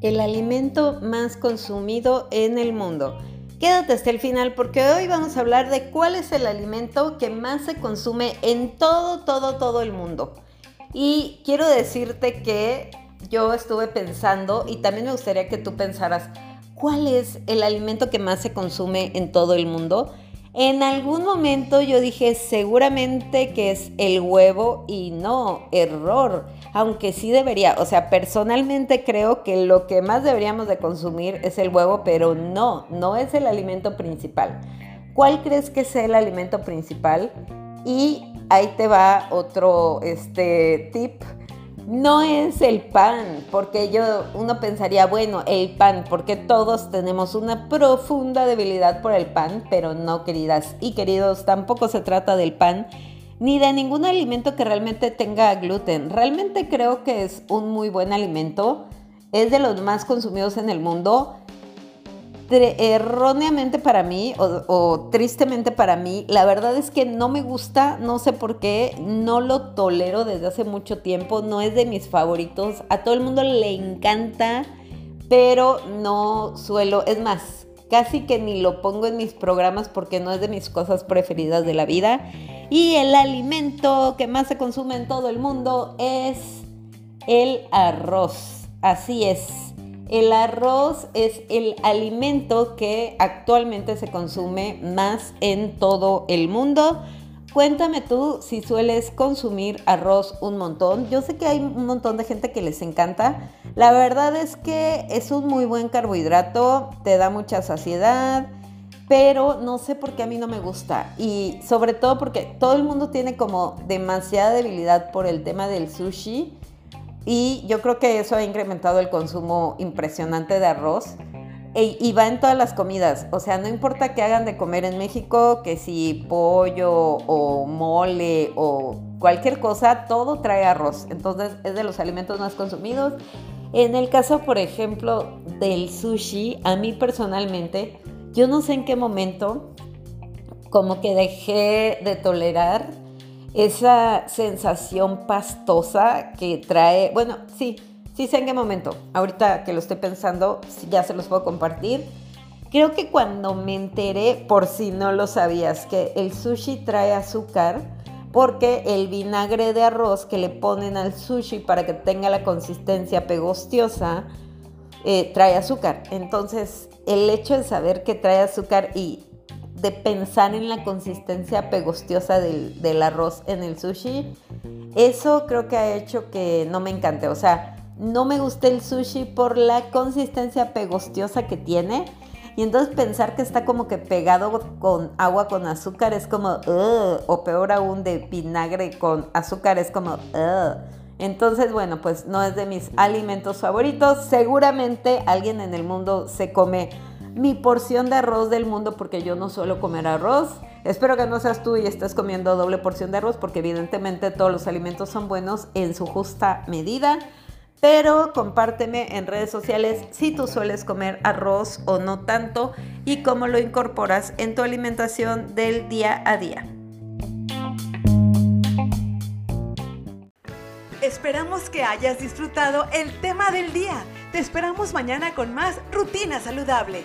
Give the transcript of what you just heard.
El alimento más consumido en el mundo. Quédate hasta el final porque hoy vamos a hablar de cuál es el alimento que más se consume en todo, todo, todo el mundo. Y quiero decirte que yo estuve pensando y también me gustaría que tú pensaras, ¿cuál es el alimento que más se consume en todo el mundo? En algún momento yo dije seguramente que es el huevo y no, error, aunque sí debería, o sea, personalmente creo que lo que más deberíamos de consumir es el huevo, pero no, no es el alimento principal. ¿Cuál crees que sea el alimento principal? Y ahí te va otro este, tip no es el pan, porque yo uno pensaría, bueno, el pan, porque todos tenemos una profunda debilidad por el pan, pero no, queridas y queridos, tampoco se trata del pan ni de ningún alimento que realmente tenga gluten. Realmente creo que es un muy buen alimento, es de los más consumidos en el mundo erróneamente para mí o, tristemente para mí, la verdad es que no me gusta, no sé por qué, no lo tolero desde hace mucho tiempo, no es de mis favoritos, a todo el mundo le encanta, pero no suelo, es más, casi que ni lo pongo en mis programas porque no es de mis cosas preferidas de la vida. Y el alimento que más se consume en todo el mundo es el arroz. Así es. El arroz es el alimento que actualmente se consume más en todo el mundo. Cuéntame tú si sueles consumir arroz un montón. Yo sé que hay un montón de gente que les encanta. La verdad es que es un muy buen carbohidrato, te da mucha saciedad, pero no sé por qué a mí no me gusta. Y sobre todo porque todo el mundo tiene como demasiada debilidad por el tema del sushi y yo creo que eso ha incrementado el consumo impresionante de arroz. E, y va en todas las comidas. O sea, no importa que hagan de comer en México, que si pollo o mole o cualquier cosa, todo trae arroz. Entonces es de los alimentos más consumidos. En el caso, por ejemplo, del sushi, a mí personalmente, yo no sé en qué momento como que dejé de tolerar esa sensación pastosa que trae, bueno, sí, sí sé en qué momento, ahorita que lo estoy pensando, ya se los puedo compartir. Creo que cuando me enteré, por si no lo sabías, que el sushi trae azúcar, porque el vinagre de arroz que le ponen al sushi para que tenga la consistencia pegostiosa, eh, trae azúcar. Entonces, el hecho de saber que trae azúcar y de pensar en la consistencia pegostiosa del, arroz en el sushi, eso creo que ha hecho que no me encante. O sea, no me gusta el sushi por la consistencia pegostiosa que tiene. Y entonces pensar que está como que pegado con agua con azúcar es como, o peor aún de vinagre con azúcar es como, entonces, bueno, pues no es de mis alimentos favoritos. Seguramente alguien en el mundo se come mi porción de arroz del mundo porque yo no suelo comer arroz. Espero que no seas tú y estés comiendo doble porción de arroz porque evidentemente todos los alimentos son buenos en su justa medida. Pero compárteme en redes sociales si tú sueles comer arroz o no tanto y cómo lo incorporas en tu alimentación del día a día. Esperamos que hayas disfrutado el tema del día. Te esperamos mañana con más Rutina Saludable.